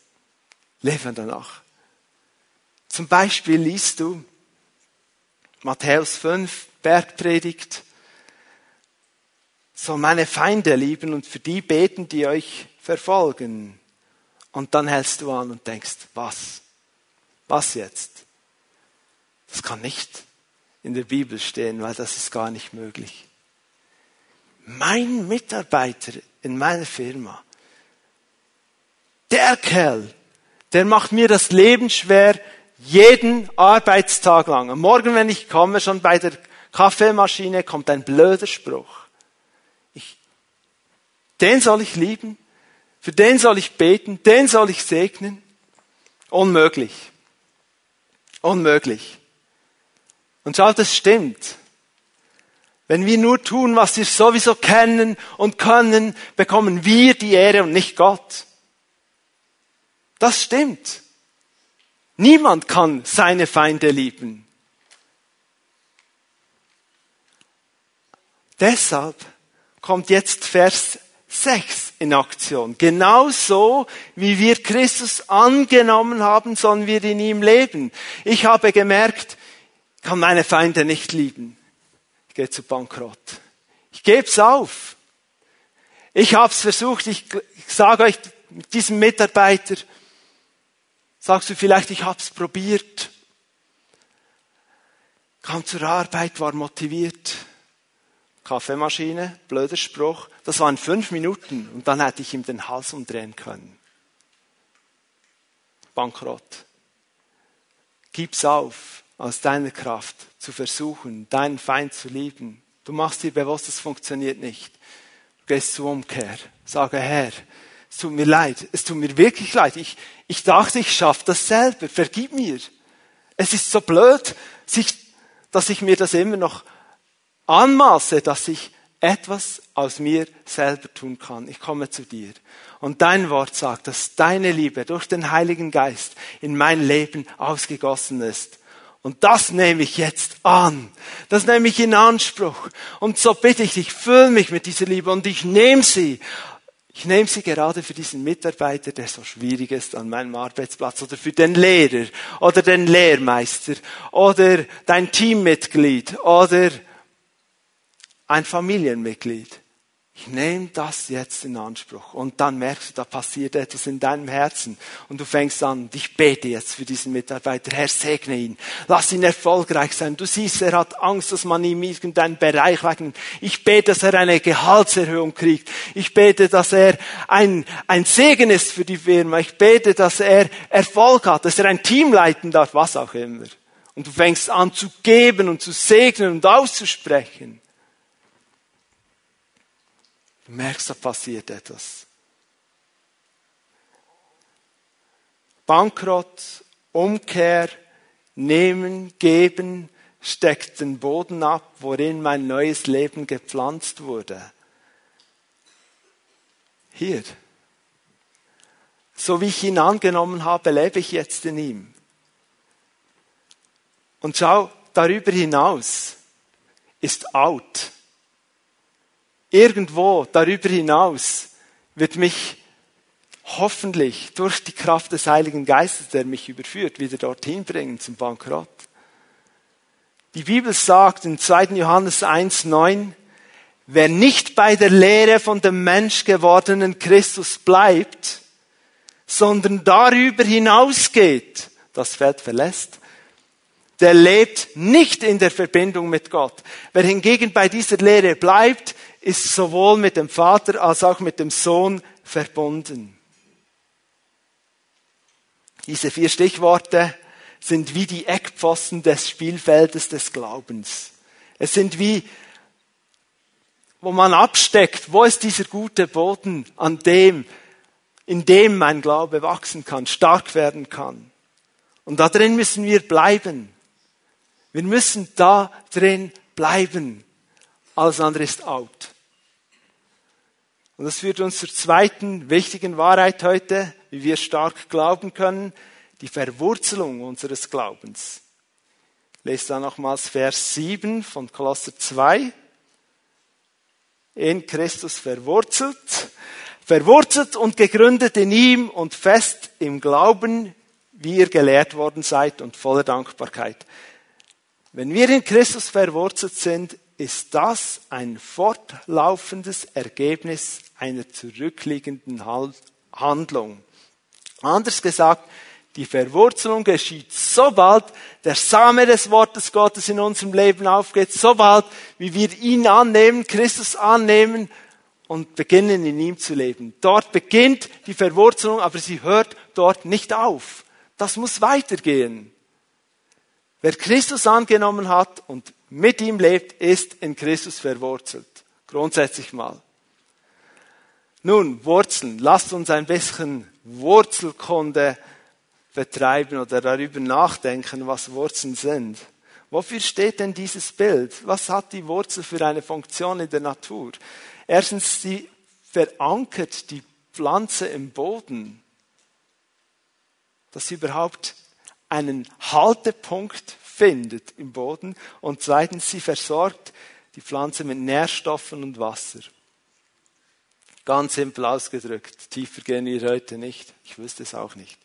Lebe danach. Zum Beispiel liest du Matthäus 5, Bergpredigt, soll meine Feinde lieben und für die beten, die euch verfolgen. Und dann hältst du an und denkst, was? Was jetzt? Das kann nicht in der Bibel stehen, weil das ist gar nicht möglich. Mein Mitarbeiter in meiner Firma, der Kerl, der macht mir das Leben schwer, jeden Arbeitstag lang. Am Morgen, wenn ich komme, schon bei der Kaffeemaschine kommt ein blöder Spruch. Den soll ich lieben, für den soll ich beten, den soll ich segnen. Unmöglich. Unmöglich. Und schaut, es stimmt. Wenn wir nur tun, was wir sowieso kennen und können, bekommen wir die Ehre und nicht Gott. Das stimmt. Niemand kann seine Feinde lieben. Deshalb kommt jetzt Vers 6 in Aktion. Genauso wie wir Christus angenommen haben, sollen wir in ihm leben. Ich habe gemerkt, kann meine Feinde nicht lieben. Ich gehe zu Bankrott. Ich gebe es auf. Ich habe es versucht. Ich, ich sage euch, mit diesem Mitarbeiter, sagst du vielleicht, ich habe es probiert. Kam zur Arbeit, war motiviert. Kaffeemaschine, blöder Spruch. Das waren fünf Minuten und dann hätte ich ihm den Hals umdrehen können. Bankrott. Gib's auf aus deiner Kraft zu versuchen, deinen Feind zu lieben. Du machst dir bewusst, es funktioniert nicht. Du gehst zur Umkehr. Sage, Herr, es tut mir leid. Es tut mir wirklich leid. Ich, ich dachte, ich schaffe das selber. Vergib mir. Es ist so blöd, sich, dass ich mir das immer noch anmaße, dass ich etwas aus mir selber tun kann. Ich komme zu dir. Und dein Wort sagt, dass deine Liebe durch den Heiligen Geist in mein Leben ausgegossen ist. Und das nehme ich jetzt an. Das nehme ich in Anspruch. Und so bitte ich dich, füll mich mit dieser Liebe und ich nehme sie. Ich nehme sie gerade für diesen Mitarbeiter, der so schwierig ist an meinem Arbeitsplatz, oder für den Lehrer, oder den Lehrmeister, oder dein Teammitglied, oder ein Familienmitglied. Ich nehme das jetzt in Anspruch. Und dann merkst du, da passiert etwas in deinem Herzen. Und du fängst an, ich bete jetzt für diesen Mitarbeiter. Herr, segne ihn. Lass ihn erfolgreich sein. Du siehst, er hat Angst, dass man ihm irgendeinen Bereich wegnimmt. Ich bete, dass er eine Gehaltserhöhung kriegt. Ich bete, dass er ein, ein Segen ist für die Firma. Ich bete, dass er Erfolg hat, dass er ein Team leiten darf, was auch immer. Und du fängst an zu geben und zu segnen und auszusprechen. Du merkst, da passiert etwas. Bankrott, Umkehr, nehmen, geben, steckt den Boden ab, worin mein neues Leben gepflanzt wurde. Hier. So wie ich ihn angenommen habe, lebe ich jetzt in ihm. Und schau, darüber hinaus ist out irgendwo darüber hinaus wird mich hoffentlich durch die Kraft des Heiligen Geistes, der mich überführt, wieder dorthin bringen zum Bankrott. Die Bibel sagt in 2. Johannes 1, 9, wer nicht bei der Lehre von dem Mensch gewordenen Christus bleibt, sondern darüber hinausgeht, das Feld verlässt, der lebt nicht in der Verbindung mit Gott. Wer hingegen bei dieser Lehre bleibt, ist sowohl mit dem Vater als auch mit dem Sohn verbunden. Diese vier Stichworte sind wie die Eckpfosten des Spielfeldes des Glaubens. Es sind wie, wo man absteckt, wo ist dieser gute Boden, an dem, in dem mein Glaube wachsen kann, stark werden kann. Und da drin müssen wir bleiben. Wir müssen da drin bleiben. Alles andere ist out. Und das führt uns zur zweiten wichtigen Wahrheit heute, wie wir stark glauben können, die Verwurzelung unseres Glaubens. Lest da nochmals Vers 7 von Kolosser 2. In Christus verwurzelt, verwurzelt und gegründet in ihm und fest im Glauben, wie ihr gelehrt worden seid und voller Dankbarkeit. Wenn wir in Christus verwurzelt sind, ist das ein fortlaufendes Ergebnis einer zurückliegenden Handlung. Anders gesagt, die Verwurzelung geschieht sobald der Same des Wortes Gottes in unserem Leben aufgeht, sobald wie wir ihn annehmen, Christus annehmen und beginnen in ihm zu leben. Dort beginnt die Verwurzelung, aber sie hört dort nicht auf. Das muss weitergehen. Wer Christus angenommen hat und mit ihm lebt, ist in Christus verwurzelt. Grundsätzlich mal. Nun, Wurzeln. Lasst uns ein bisschen Wurzelkunde betreiben oder darüber nachdenken, was Wurzeln sind. Wofür steht denn dieses Bild? Was hat die Wurzel für eine Funktion in der Natur? Erstens, sie verankert die Pflanze im Boden, dass sie überhaupt einen Haltepunkt findet im Boden. Und zweitens, sie versorgt die Pflanze mit Nährstoffen und Wasser. Ganz simpel ausgedrückt. Tiefer gehen wir heute nicht. Ich wüsste es auch nicht.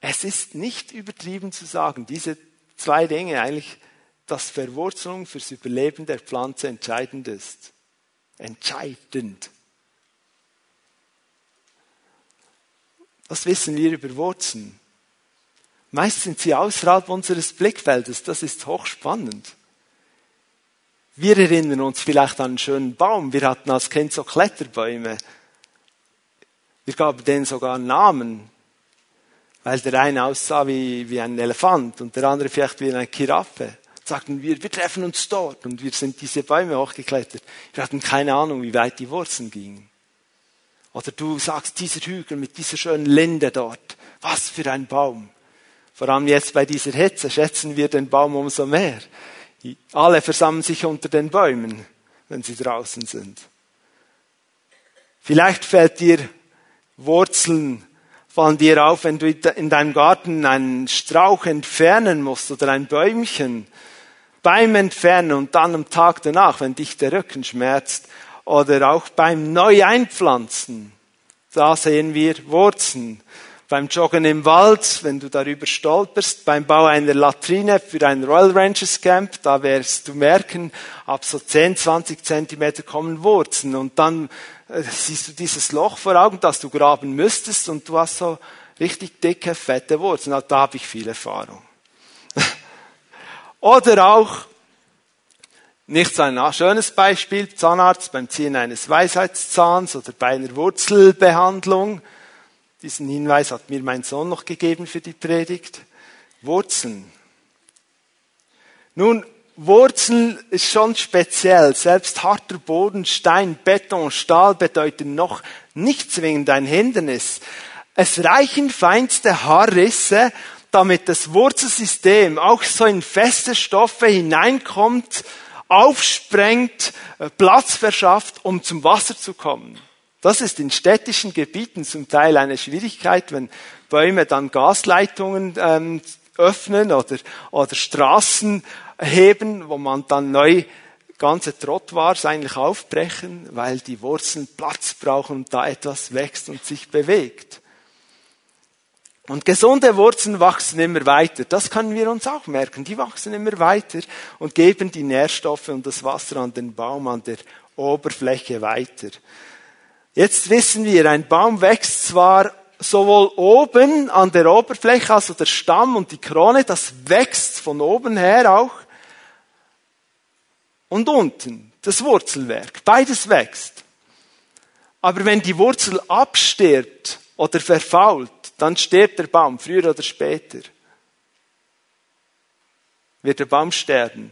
Es ist nicht übertrieben zu sagen, diese zwei Dinge eigentlich, dass Verwurzelung fürs Überleben der Pflanze entscheidend ist. Entscheidend. Was wissen wir über Wurzeln? Meist sind sie außerhalb unseres Blickfeldes. Das ist hochspannend. Wir erinnern uns vielleicht an einen schönen Baum. Wir hatten als Kind so Kletterbäume. Wir gaben denen sogar einen Namen, weil der eine aussah wie, wie ein Elefant und der andere vielleicht wie eine Giraffe. Sagten wir, wir treffen uns dort und wir sind diese Bäume hochgeklettert. Wir hatten keine Ahnung, wie weit die Wurzeln gingen. Oder du sagst, dieser Hügel mit dieser schönen Linde dort. Was für ein Baum. Vor allem jetzt bei dieser Hitze schätzen wir den Baum umso mehr. Alle versammeln sich unter den Bäumen, wenn sie draußen sind. Vielleicht fällt dir Wurzeln, fallen dir auf, wenn du in deinem Garten einen Strauch entfernen musst oder ein Bäumchen beim Entfernen und dann am Tag danach, wenn dich der Rücken schmerzt oder auch beim Neueinpflanzen. Da sehen wir Wurzeln beim Joggen im Wald, wenn du darüber stolperst, beim Bau einer Latrine für ein Royal Rangers Camp, da wirst du merken, ab so 10, 20 Zentimeter kommen Wurzeln und dann äh, siehst du dieses Loch vor Augen, das du graben müsstest und du hast so richtig dicke, fette Wurzeln. Da habe ich viel Erfahrung. Oder auch, nicht so ein schönes Beispiel, Zahnarzt beim Ziehen eines Weisheitszahns oder bei einer Wurzelbehandlung, diesen Hinweis hat mir mein Sohn noch gegeben für die Predigt. Wurzeln. Nun, Wurzeln ist schon speziell. Selbst harter Boden, Stein, Beton, Stahl bedeuten noch nicht zwingend ein Hindernis. Es reichen feinste Haarrisse, damit das Wurzelsystem auch so in feste Stoffe hineinkommt, aufsprengt, äh, Platz verschafft, um zum Wasser zu kommen. Das ist in städtischen Gebieten zum Teil eine Schwierigkeit, wenn Bäume dann Gasleitungen ähm, öffnen oder, oder Straßen heben, wo man dann neu ganze Trottwars eigentlich aufbrechen, weil die Wurzeln Platz brauchen und da etwas wächst und sich bewegt. Und gesunde Wurzeln wachsen immer weiter. Das können wir uns auch merken. Die wachsen immer weiter und geben die Nährstoffe und das Wasser an den Baum, an der Oberfläche weiter. Jetzt wissen wir, ein Baum wächst zwar sowohl oben an der Oberfläche, also der Stamm und die Krone, das wächst von oben her auch, und unten, das Wurzelwerk, beides wächst. Aber wenn die Wurzel abstirbt oder verfault, dann stirbt der Baum, früher oder später. wird der Baum sterben.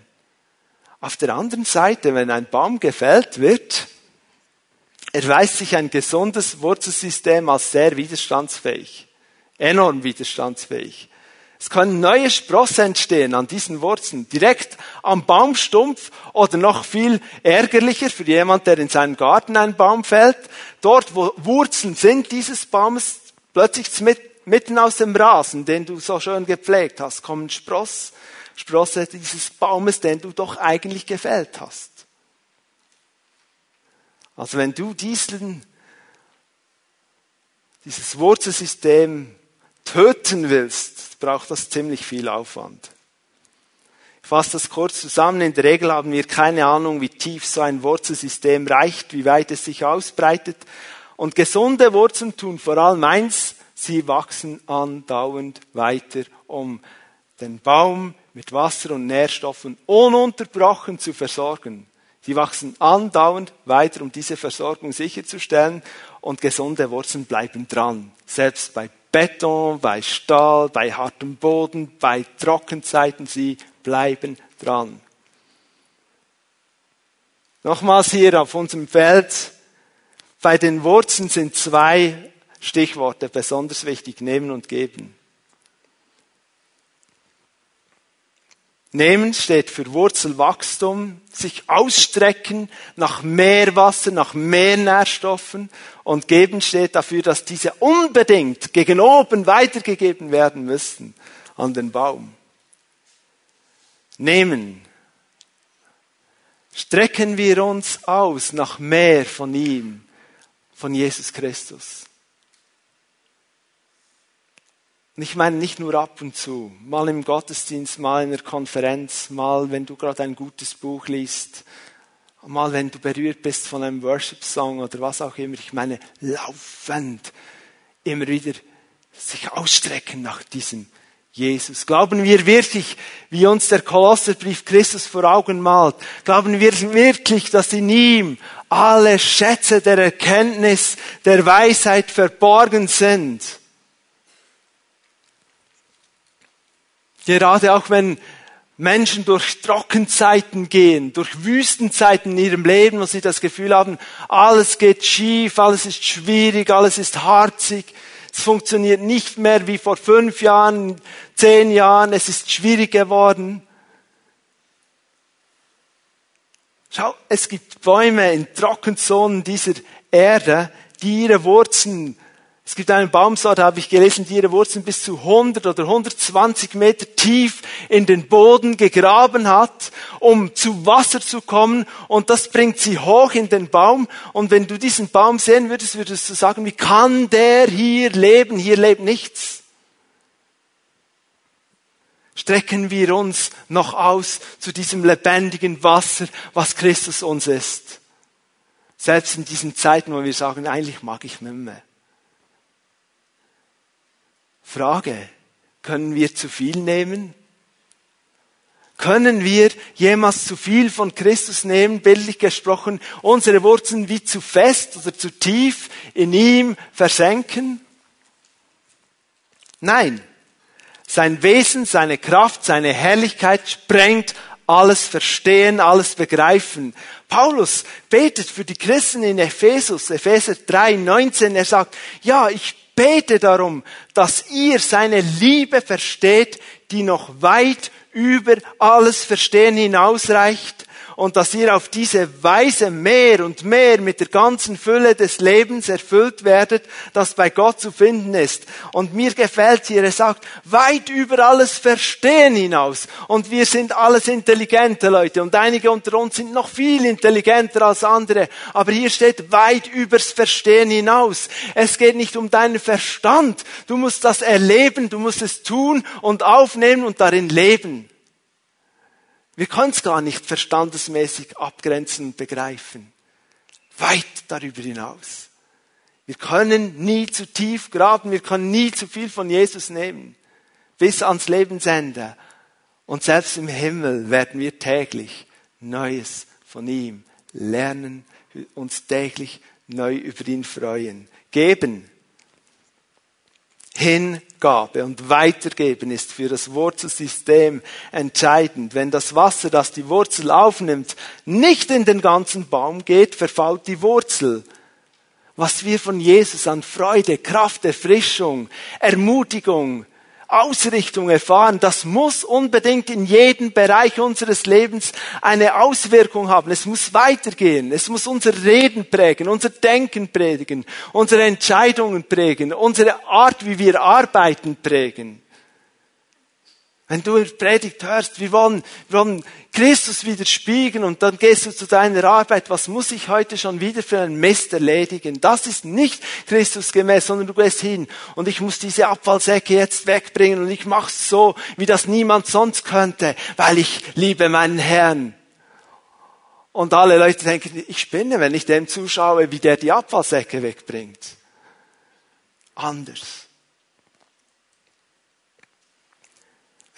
Auf der anderen Seite, wenn ein Baum gefällt wird, erweist sich ein gesundes Wurzelsystem als sehr widerstandsfähig. Enorm widerstandsfähig. Es können neue Sprosse entstehen an diesen Wurzeln, direkt am Baumstumpf oder noch viel ärgerlicher für jemand, der in seinem Garten einen Baum fällt. Dort, wo Wurzeln sind dieses Baumes, plötzlich mitten aus dem Rasen, den du so schön gepflegt hast, kommen Spross, Sprosse dieses Baumes, den du doch eigentlich gefällt hast. Also wenn du diesen, dieses Wurzelsystem töten willst, braucht das ziemlich viel Aufwand. Ich fasse das kurz zusammen. In der Regel haben wir keine Ahnung, wie tief so ein Wurzelsystem reicht, wie weit es sich ausbreitet. Und gesunde Wurzeln tun vor allem eins, sie wachsen andauernd weiter, um den Baum mit Wasser und Nährstoffen ununterbrochen zu versorgen. Sie wachsen andauernd weiter, um diese Versorgung sicherzustellen und gesunde Wurzeln bleiben dran. Selbst bei Beton, bei Stahl, bei hartem Boden, bei Trockenzeiten, sie bleiben dran. Nochmals hier auf unserem Feld, bei den Wurzeln sind zwei Stichworte besonders wichtig, nehmen und geben. Nehmen steht für Wurzelwachstum, sich ausstrecken nach mehr Wasser, nach mehr Nährstoffen und geben steht dafür, dass diese unbedingt gegen oben weitergegeben werden müssen an den Baum. Nehmen. Strecken wir uns aus nach mehr von ihm, von Jesus Christus. Und ich meine nicht nur ab und zu, mal im Gottesdienst, mal in der Konferenz, mal wenn du gerade ein gutes Buch liest, mal wenn du berührt bist von einem Worship-Song oder was auch immer. Ich meine laufend immer wieder sich ausstrecken nach diesem Jesus. Glauben wir wirklich, wie uns der Kolosserbrief Christus vor Augen malt, glauben wir wirklich, dass in ihm alle Schätze der Erkenntnis, der Weisheit verborgen sind? Gerade auch wenn Menschen durch Trockenzeiten gehen, durch Wüstenzeiten in ihrem Leben, wo sie das Gefühl haben, alles geht schief, alles ist schwierig, alles ist harzig, es funktioniert nicht mehr wie vor fünf Jahren, zehn Jahren, es ist schwierig geworden. Schau, es gibt Bäume in Trockenzonen dieser Erde, die ihre Wurzeln es gibt einen Baumsort, habe ich gelesen, die ihre Wurzeln bis zu 100 oder 120 Meter tief in den Boden gegraben hat, um zu Wasser zu kommen. Und das bringt sie hoch in den Baum. Und wenn du diesen Baum sehen würdest, würdest du sagen, wie kann der hier leben? Hier lebt nichts. Strecken wir uns noch aus zu diesem lebendigen Wasser, was Christus uns ist. Selbst in diesen Zeiten, wo wir sagen, eigentlich mag ich nicht mehr. Frage, können wir zu viel nehmen? Können wir jemals zu viel von Christus nehmen, bildlich gesprochen, unsere Wurzeln wie zu fest oder zu tief in ihm versenken? Nein. Sein Wesen, seine Kraft, seine Herrlichkeit sprengt alles Verstehen, alles Begreifen. Paulus betet für die Christen in Ephesus, Epheser 3, 19. Er sagt, ja, ich bete darum, dass ihr seine Liebe versteht, die noch weit über alles Verstehen hinausreicht und dass ihr auf diese Weise mehr und mehr mit der ganzen Fülle des Lebens erfüllt werdet, das bei Gott zu finden ist. Und mir gefällt hier, er sagt, weit über alles Verstehen hinaus. Und wir sind alles intelligente Leute und einige unter uns sind noch viel intelligenter als andere. Aber hier steht weit übers Verstehen hinaus. Es geht nicht um deinen Verstand. Du musst das erleben, du musst es tun und aufnehmen und darin leben. Wir können es gar nicht verstandesmäßig abgrenzen und begreifen. Weit darüber hinaus. Wir können nie zu tief graben, wir können nie zu viel von Jesus nehmen. Bis ans Lebensende. Und selbst im Himmel werden wir täglich Neues von ihm lernen, uns täglich neu über ihn freuen. Geben. Hin Hingabe und Weitergeben ist für das Wurzelsystem entscheidend. Wenn das Wasser, das die Wurzel aufnimmt, nicht in den ganzen Baum geht, verfault die Wurzel. Was wir von Jesus an Freude, Kraft, Erfrischung, Ermutigung, Ausrichtung erfahren, das muss unbedingt in jedem Bereich unseres Lebens eine Auswirkung haben. Es muss weitergehen. Es muss unser Reden prägen, unser Denken prägen, unsere Entscheidungen prägen, unsere Art, wie wir arbeiten prägen. Wenn du Predigt hörst, wir wollen, wir wollen Christus widerspiegeln und dann gehst du zu deiner Arbeit, was muss ich heute schon wieder für einen Mist erledigen? Das ist nicht Christus gemäß, sondern du gehst hin und ich muss diese Abfallsäcke jetzt wegbringen und ich mach's so, wie das niemand sonst könnte, weil ich liebe meinen Herrn. Und alle Leute denken, ich spinne, wenn ich dem zuschaue, wie der die Abfallsäcke wegbringt. Anders.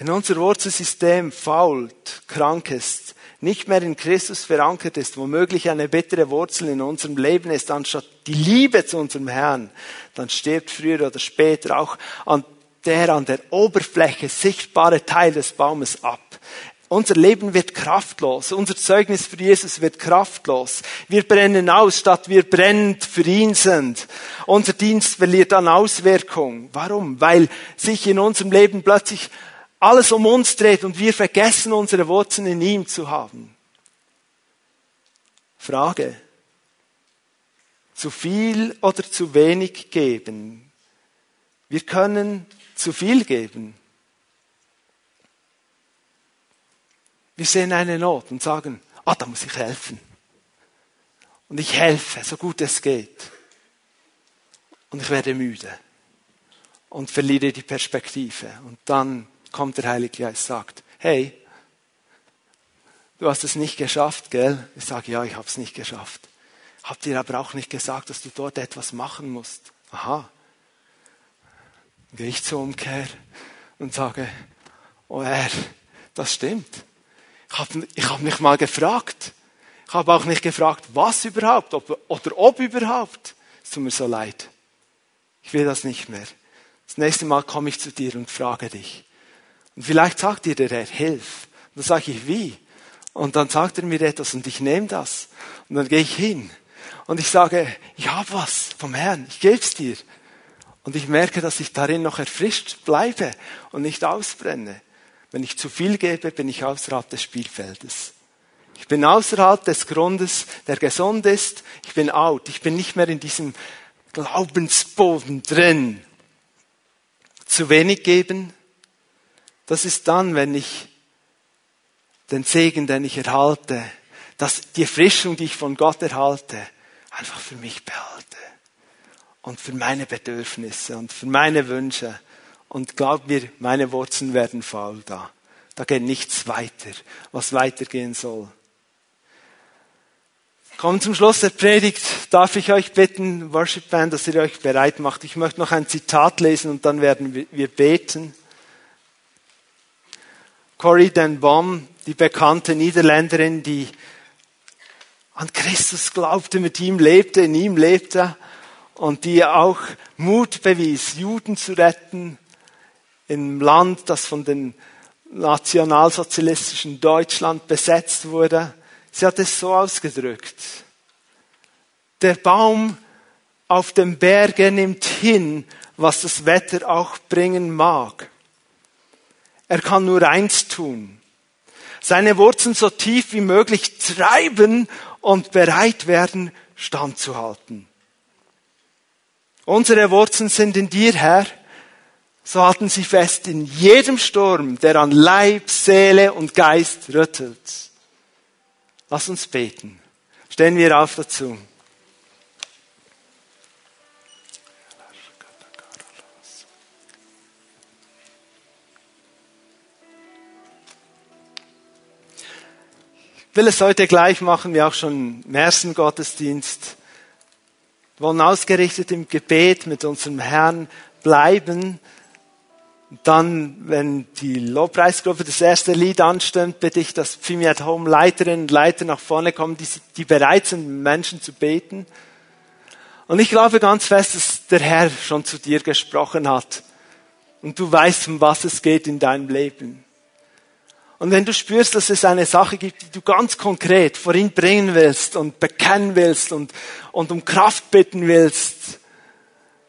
Wenn unser Wurzelsystem fault, krank ist, nicht mehr in Christus verankert ist, womöglich eine bittere Wurzel in unserem Leben ist, anstatt die Liebe zu unserem Herrn, dann stirbt früher oder später auch an der an der Oberfläche sichtbare Teil des Baumes ab. Unser Leben wird kraftlos. Unser Zeugnis für Jesus wird kraftlos. Wir brennen aus, statt wir brennend für ihn sind. Unser Dienst verliert an Auswirkung. Warum? Weil sich in unserem Leben plötzlich alles um uns dreht und wir vergessen, unsere Wurzeln in ihm zu haben. Frage. Zu viel oder zu wenig geben? Wir können zu viel geben. Wir sehen eine Not und sagen, ah, da muss ich helfen. Und ich helfe, so gut es geht. Und ich werde müde und verliere die Perspektive. Und dann kommt der Heilige Geist, sagt, hey, du hast es nicht geschafft, gell? Ich sage, ja, ich habe es nicht geschafft. Habt ihr aber auch nicht gesagt, dass du dort etwas machen musst? Aha. Dann gehe ich zur Umkehr und sage, oh Herr, das stimmt. Ich habe ich hab mich mal gefragt. Ich habe auch nicht gefragt, was überhaupt ob, oder ob überhaupt. Es tut mir so leid. Ich will das nicht mehr. Das nächste Mal komme ich zu dir und frage dich. Und vielleicht sagt dir der Herr, hilf. Und dann sage ich, wie? Und dann sagt er mir etwas und ich nehme das. Und dann gehe ich hin. Und ich sage, ich habe was vom Herrn, ich gebe es dir. Und ich merke, dass ich darin noch erfrischt bleibe und nicht ausbrenne. Wenn ich zu viel gebe, bin ich außerhalb des Spielfeldes. Ich bin außerhalb des Grundes, der gesund ist. Ich bin out. Ich bin nicht mehr in diesem Glaubensboden drin. Zu wenig geben, das ist dann, wenn ich den Segen, den ich erhalte, dass die Erfrischung, die ich von Gott erhalte, einfach für mich behalte. Und für meine Bedürfnisse und für meine Wünsche. Und glaub mir, meine Wurzeln werden faul da. Da geht nichts weiter, was weitergehen soll. Kommen zum Schluss der Predigt. Darf ich euch bitten, Worship Band, dass ihr euch bereit macht. Ich möchte noch ein Zitat lesen und dann werden wir beten. Corrie den Boom, die bekannte Niederländerin, die an Christus glaubte, mit ihm lebte, in ihm lebte und die auch Mut bewies, Juden zu retten im Land, das von den nationalsozialistischen Deutschland besetzt wurde. Sie hat es so ausgedrückt. Der Baum auf dem Berge nimmt hin, was das Wetter auch bringen mag. Er kann nur eins tun. Seine Wurzeln so tief wie möglich treiben und bereit werden, standzuhalten. Unsere Wurzeln sind in dir, Herr. So halten sie fest in jedem Sturm, der an Leib, Seele und Geist rüttelt. Lass uns beten. Stehen wir auf dazu. Will es heute gleich machen, wie auch schon im ersten Gottesdienst. Wir wollen ausgerichtet im Gebet mit unserem Herrn bleiben. Dann, wenn die Lobpreisgruppe das erste Lied anstimmt, bitte ich, dass Pfimi at Home Leiterinnen und Leiter nach vorne kommen, die, die bereit sind, Menschen zu beten. Und ich glaube ganz fest, dass der Herr schon zu dir gesprochen hat. und du weißt, um was es geht in deinem Leben. Und wenn du spürst, dass es eine Sache gibt, die du ganz konkret vor ihn bringen willst und bekennen willst und, und um Kraft bitten willst,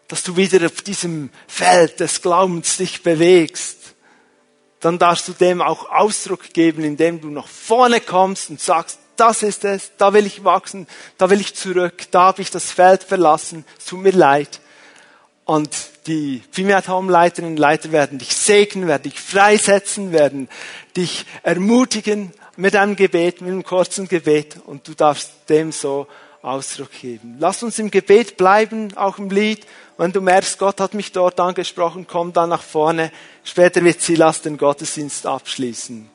dass du wieder auf diesem Feld des Glaubens dich bewegst, dann darfst du dem auch Ausdruck geben, indem du nach vorne kommst und sagst, das ist es, da will ich wachsen, da will ich zurück, da habe ich das Feld verlassen, es tut mir leid. Und die Pfimiat Leiterinnen und Leiter werden dich segnen, werden dich freisetzen, werden dich ermutigen mit einem Gebet, mit einem kurzen Gebet und du darfst dem so Ausdruck geben. Lass uns im Gebet bleiben, auch im Lied. Wenn du merkst, Gott hat mich dort angesprochen, komm dann nach vorne. Später wird Silas den Gottesdienst abschließen.